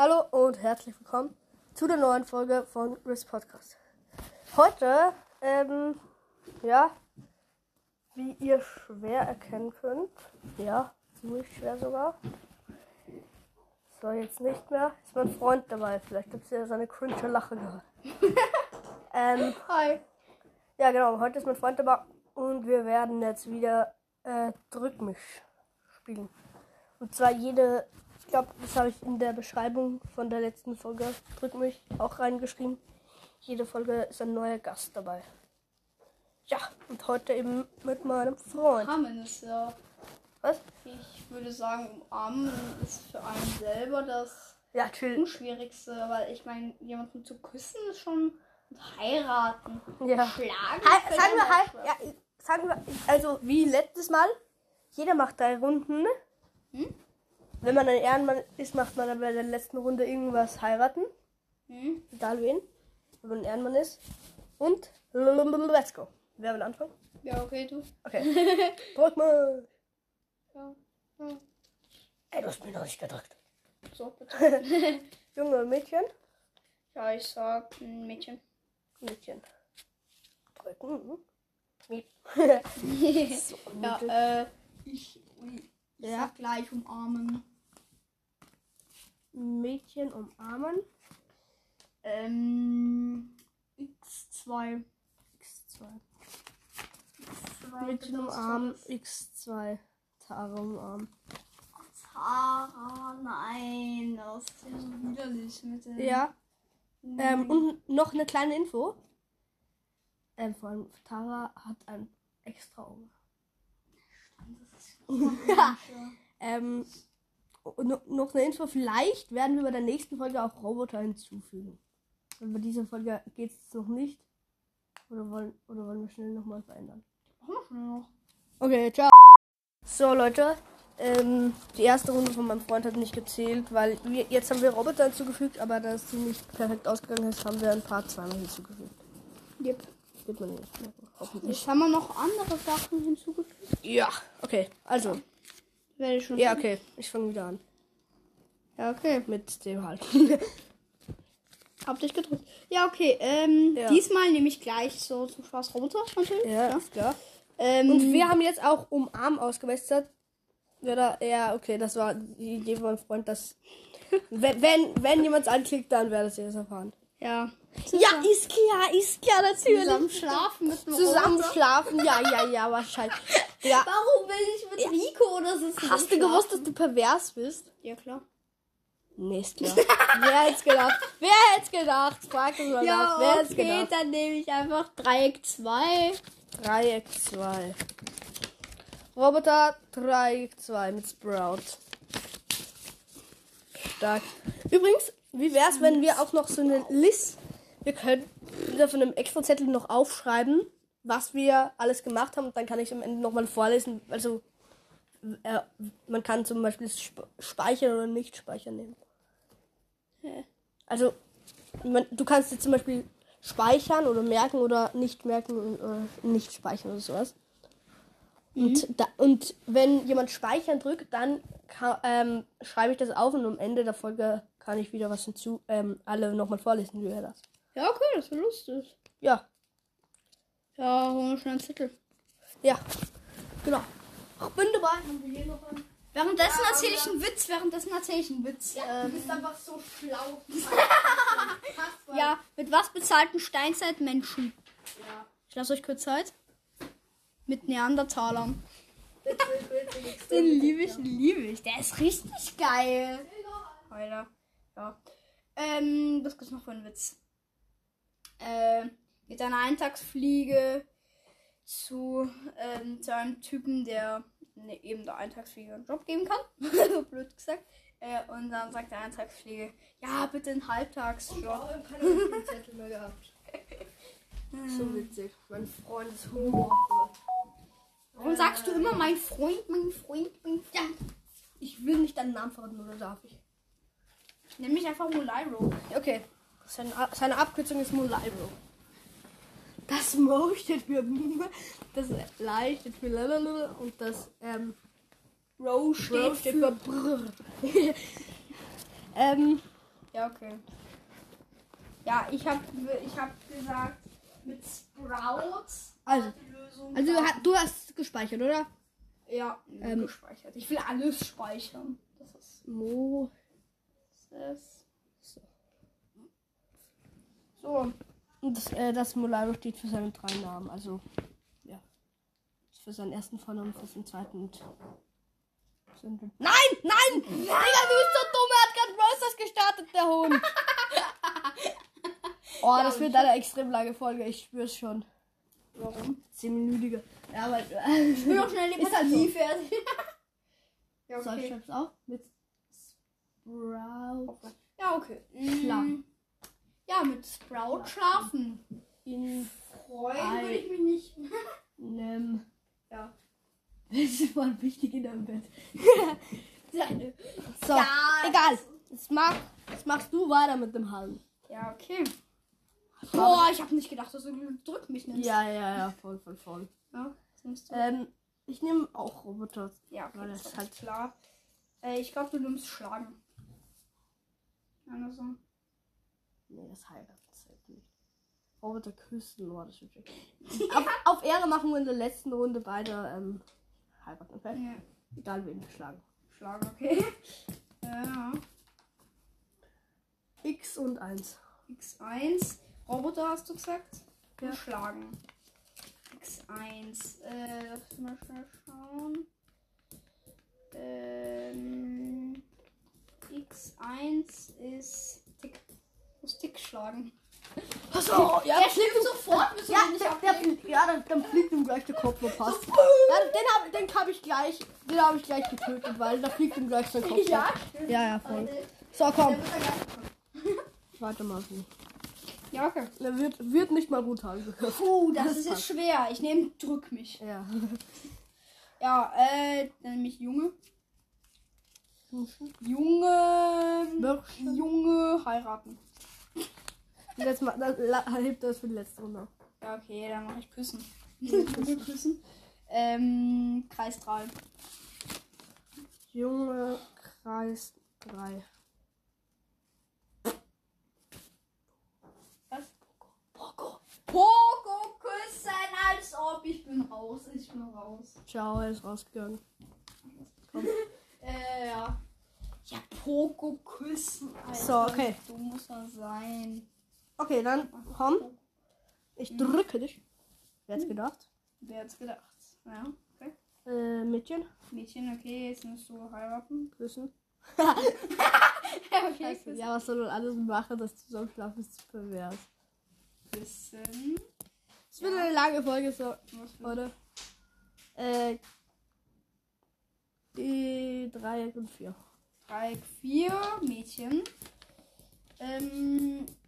Hallo und herzlich willkommen zu der neuen Folge von Riz Podcast. Heute, ähm, ja, wie ihr schwer erkennen könnt, ja, ziemlich schwer sogar. So, jetzt nicht mehr. Ist mein Freund dabei. Vielleicht habt ihr seine cringe Lache gehört. ähm, Hi. ja, genau. Heute ist mein Freund dabei und wir werden jetzt wieder äh, Drück mich spielen. Und zwar jede, ich glaube, das habe ich in der Beschreibung von der letzten Folge Drück mich auch reingeschrieben. Jede Folge ist ein neuer Gast dabei. Ja, und heute eben mit meinem Freund. Umarmen ist ja, Was? ich würde sagen, umarmen ist für einen selber das Ja, chill. Unschwierigste, weil ich meine, jemanden zu küssen ist schon und heiraten. Ja. Schlagen. Fällt sagen wir halt, ja, sagen wir, also wie letztes Mal, jeder macht drei Runden. Hm? Wenn man ein Ehrenmann ist, macht man dann bei der letzten Runde irgendwas heiraten. Hm? Egal wen. Wenn man ein Ehrenmann ist. Und let's go. Wer will anfangen? Ja, okay, du. Okay. Drück mal. Ja. ja. Ey, du hast mir noch nicht gedrückt. So, bitte. Junge Mädchen. ja, ich sag ein Mädchen. Mädchen. Drücken. So, Ja, äh, ich, ich Ja. sag gleich umarmen. Mädchen umarmen. Ähm, X2. X2. Mädchen umarmen. X2. Tare umarmen. Tara, nein, das ist ja so widerlich mit dem. Ja. Ähm, und noch eine kleine Info. Ähm, vor allem Tara hat ein extra Auge. Ja. Ähm, und no- noch eine Info. Vielleicht werden wir bei der nächsten Folge auch Roboter hinzufügen. Aber bei dieser Folge geht es noch nicht. Oder wollen, oder wollen wir schnell nochmal verändern? Okay, ciao. So, Leute. Ähm, die erste Runde von meinem Freund hat nicht gezählt, weil wir, jetzt haben wir Roboter hinzugefügt, aber da es nicht perfekt ausgegangen ist, haben wir ein paar zweimal hinzugefügt. Yep. Wird man nicht merken, hoffentlich. Jetzt haben wir noch andere Sachen hinzugefügt. Ja, okay. Also, Werde ich schon. ja, okay. Ich fange wieder an. Ja, okay. Mit dem halt. Hab dich gedrückt. Ja, okay. Ähm, Ja. diesmal nehme ich gleich so zum Spaß Roboter natürlich. ja, ist klar. Ähm, Und wir haben jetzt auch umarm ausgewässert. Oder, ja, okay, das war die Idee von meinem Freund, dass. wenn, wenn, wenn jemand anklickt, dann werdet ihr das erfahren. ja. Ja, ist klar, ist klar, natürlich. Zusammen schlafen mit einem Zusammen Roboter. schlafen, ja, ja, ja, wahrscheinlich. Ja. Warum will ich mit Rico oder so zusammen Hast du gewusst, dass du pervers bist? Ja, klar. Nee, ist klar. Wer hätte gedacht? Wer hätte gedacht? Frag uns mal Ja, nach. Wer hätte okay, gedacht? dann nehme ich einfach Dreieck 2. Dreieck 2. Roboter Dreieck 2 mit Sprout. Stark. Übrigens, wie wär's, wenn wir auch noch so eine List, wir können von einem extra Zettel noch aufschreiben, was wir alles gemacht haben. Und dann kann ich am Ende nochmal vorlesen. Also, äh, man kann zum Beispiel sp speichern oder nicht speichern nehmen. Also, man, du kannst jetzt zum Beispiel speichern oder merken oder nicht merken oder nicht speichern oder sowas. Und, da, und wenn jemand speichern drückt, dann ka- ähm, schreibe ich das auf und am Ende der Folge kann ich wieder was hinzu, ähm, alle nochmal vorlesen, wie wäre das? Ja, okay, das wäre lustig. Ja, Ja, holen wir schnell einen Zettel. ja, genau. Ich bin dabei. Währenddessen erzähle ich einen Witz, währenddessen erzähle ich einen Witz. du bist einfach so schlau. Ja, mit was bezahlten Steinzeitmenschen? Ja. Ich lasse euch kurz Zeit. Mit Neandertalern. Bitte, bitte, bitte. Den liebe ich, den liebe ich. Der ist richtig geil. Alter. Ja. Ähm, was gibt's noch für einen Witz? Ähm, mit einer Eintagsfliege zu, ähm, zu einem Typen, der ne, eben der Eintagsfliege einen Job geben kann. so blöd gesagt. Äh, und dann sagt der Eintagsfliege, ja, bitte einen Halbtagsjob. habe keine Zettel mehr gehabt. So witzig. Mein Freund ist Humor. Warum sagst du immer mein Freund, mein Freund, mein Freund? Ja. Ich will nicht deinen Namen verraten, oder darf ich? Nenn mich einfach Molairo. Okay. Seine, seine Abkürzung ist Molairo. Das Mo steht für das Lie steht für Lalalala und das ähm, Row Bro steht für Brr. ähm, Ja, okay. Ja, ich habe ich hab gesagt, mit Sprouts. Also, die Lösung also du, hast- du hast gespeichert, oder? Ja, Ähm, gespeichert. Ich will alles speichern. Das ist Mo. das. So. Und das, äh, das Molaro steht für seine drei Namen. Also, ja. Für seinen ersten Vornamen, für seinen zweiten und. Nein! Nein! Digga, du bist so dumm! Er hat gerade Rosters gestartet, der Hund! Oh, Ja, das wird eine extrem lange Folge, ich spür's schon. Warum? Zehnminütige. Ja, aber. Ich will noch schnell die Ist halt. Partie fertig. ja, So, ich okay. schreib's auf. Mit Sprout. Ja, okay. Schlafen. Ja, mit Sprout schlafen. In Freuen würde ich mich nicht. einem. Ja. Das war wichtig in deinem Bett. Seine. So, Ja, egal. Jetzt, mach, jetzt machst du weiter mit dem Hallen. Ja, okay. Boah, ich habe nicht gedacht, dass du drück mich nimmst. Ja, ja, ja, voll, voll, voll. ja das. Ähm, ich nehme auch Roboter. ja, okay, weil das das ist halt- klar. Äh, ich glaube, du nimmst Schlagen. Also. Nee, das heiraten zählt nicht. Roboter küssen, boah, das wird schön. auf, auf Ehre machen wir in der letzten Runde beide ähm, heiraten, okay? Ja, Egal wen wir schlagen. Schlagen, okay. ja. X und 1. X1. Roboter hast du gesagt? Ja. Schlagen. X1. Äh, lass mal schnell schauen. Ähm, X1 ist Schlagen. Achso, ja, Der schlägt sofort, müssen Ja, nicht der, der, fliegt- ja dann, dann fliegt ihm gleich der Kopf noch fast. Ja, den habe den hab ich gleich, den habe ich gleich getötet, weil da fliegt ihm gleich sein Kopf. Ja, ja, ja, voll. So, der komm, gleich- weitermachen. Ja, okay. Er wird, wird nicht mal brutal gehört. Puh, das, Das ist jetzt schwer. Ich nehme drück mich. Ja. Ja, äh, dann nehme ich Junge. Junge. Junge heiraten. Jetzt mal, dann hebt das für die letzte Runde. Ja, okay, dann mache ich küssen. Junge küssen. Ähm, Kreis 3. Junge Kreis 3. Was? Poco. Poco küssen, als ob ich bin raus. Ich bin raus. Ciao, er ist rausgegangen. Äh, ja. Ja, Poco küssen. Alter. So, okay. Du musst man sein. Okay, dann komm. Ich drücke dich. Wer hätte gedacht? Wer hat's gedacht? Ja, okay. Äh, Mädchen. Mädchen, okay, jetzt musst du heiraten. Küssen. Ja, okay. Scheiße. Ja, was soll man alles machen, das Zusammenschlafen ist zu pervers. Küssen. Es wird eine lange Folge, so, oder? Äh, die Dreieck und vier. Dreieck 4, Mädchen. Ähm, äh,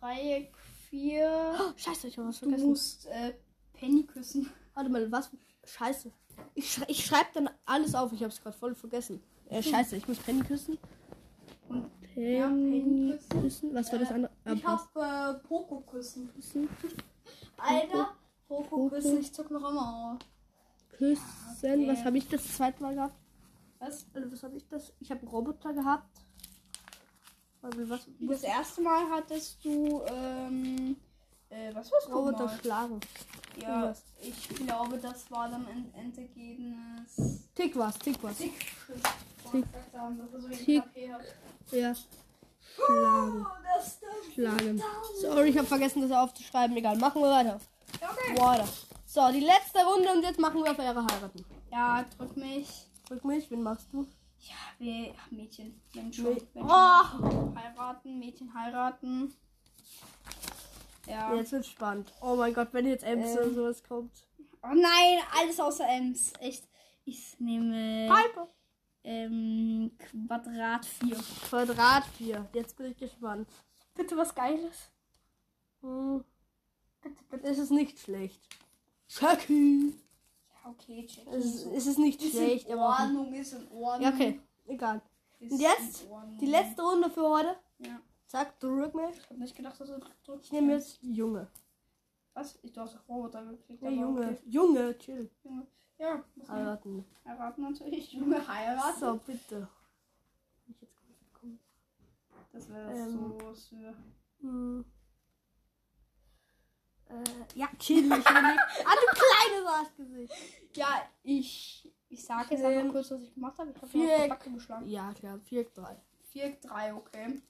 Dreieck 4. Oh, scheiße, ich habe was Du vergessen. musst äh, Penny küssen. Warte mal, was? Scheiße. Ich, schrei ich schreibe dann alles auf. Ich habe es gerade voll vergessen. Äh, scheiße, ich muss Penny küssen. Und Penny, Ja, Penny küssen. küssen. Was war das Äh, andere? Ah, ich passt. hab äh, Poco küssen. küssen. Alter, Poco Poco. küssen, ich zuck noch immer auf. Küssen. Okay. Was habe ich das zweite Mal gehabt? Was? Also, was habe ich das? Ich habe Roboter gehabt. Also, was? Das erste Mal hattest du, ähm, äh, was war's Roboter schlagen. Ja, irgendwas. ich glaube, das war dann ein Endergebnis. Tick was, tick was. Tick. Tick. Tick. Tick. Ja. Schlagen. Oh, das, das Schlagen. Sorry, ich habe vergessen, das aufzuschreiben. Egal, machen wir weiter. Okay. Weiter. So, die letzte Runde und jetzt machen wir auf Ehre heiraten. Ja, drück mich. Drück mich, wen machst du? Ja, wir, ach, Mädchen. Wenn schon. Mä- Wenn Oh! schon. Heiraten, Mädchen heiraten. Ja. Jetzt wird's spannend. Oh mein Gott, wenn jetzt Ems Ähm. oder sowas kommt. Oh nein, alles außer Ems. Echt. Ich nehme Piper. ähm, Quadrat 4. Quadrat 4. Jetzt bin ich gespannt. Bitte was Geiles. Hm, Bitte, bitte. es ist nicht schlecht. Chucky. Okay, check. Es ist, es ist nicht ist schlecht, in aber. Ordnung, ist in Ordnung. Ja, okay. Egal. Ist Und jetzt. Die letzte Runde für heute. Ja. Zack, drück mich. Ich hab nicht gedacht, dass du drückst. Ich nehme jetzt Junge. Was? Ich auf Roboter. Ja, aber Junge. okay. Junge, chill. Junge. Ja, Heiraten. heiraten natürlich. Junge heiraten. So, bitte. Was wäre das Ähm. so für. Hm. Äh, ja, wenn ich- ah, du kleines Arschgesicht. Ja, ich. Ich sag jetzt einfach kurz, was ich gemacht habe. Ich habe Viereck. auf die Backe geschlagen. Ja, klar. 4, 3. Viereck 3, okay.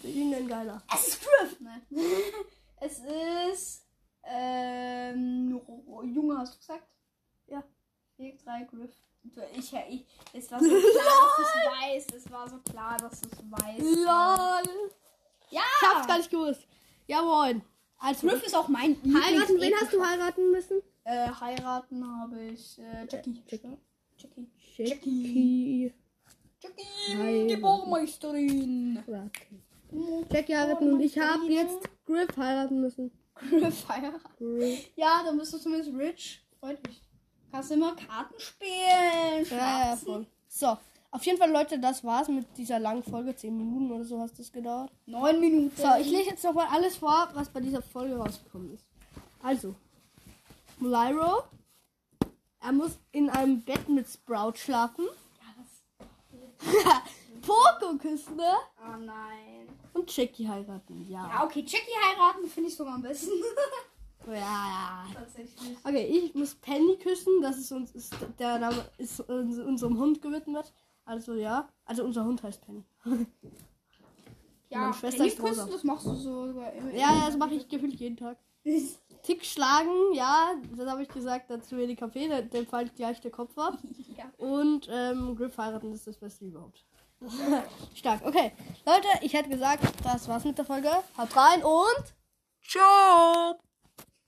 Für ihn ein geiler. Es ist Griff, ne? es ist. Ähm. Junge, hast du gesagt? Ja. Viereck 3, Griff. Ich, ich, es war so klar, dass es weiß. Es war so klar, dass es weiß. LOL. Ja! Ich hab's gar nicht gewusst. Jawohl. Also, Griff ist auch mein heiraten, wen hast du heiraten müssen? Äh, heiraten habe ich äh, Jackie. Jackie. Jackie. Jackie. Jackie, Heiraten. die Baumeisterin. Okay. Jackie heiraten und ich habe jetzt Griff heiraten müssen. Griff heiraten. Griff. Ja, dann bist du zumindest rich. Freut mich. Kannst immer Karten spielen. Ja, ja, voll. So, auf jeden Fall, Leute, das war's mit dieser langen Folge. 10 Minuten oder so hat das gedauert. Neun Minuten. So, ich lese jetzt nochmal alles vor, was bei dieser Folge rausgekommen ist. Also, Lyro, er muss in einem Bett mit Sprout schlafen. Poco küssen, ne? Oh nein. Und Jackie heiraten, Ja, ja. okay, Jackie heiraten finde ich sogar am besten. Ja, ja. Tatsächlich. Okay, ich muss Penny küssen. Das ist uns ist der Name ist uns, unserem Hund gewidmet. Also ja, also unser Hund heißt Penny. Ja, Meine Schwester Penny ist rosa. das machst du sogar immer. Ja, ja, das mache ich gefühlt jeden Tag. Tick schlagen, ja, das habe ich gesagt, dazu wenig Kaffee, der- dem fällt gleich der Kopf ab. Ja. Und ähm, Griff heiraten ist das Beste überhaupt. Stark, okay. Leute, ich hätte gesagt, das war's mit der Folge. Haut rein und ciao!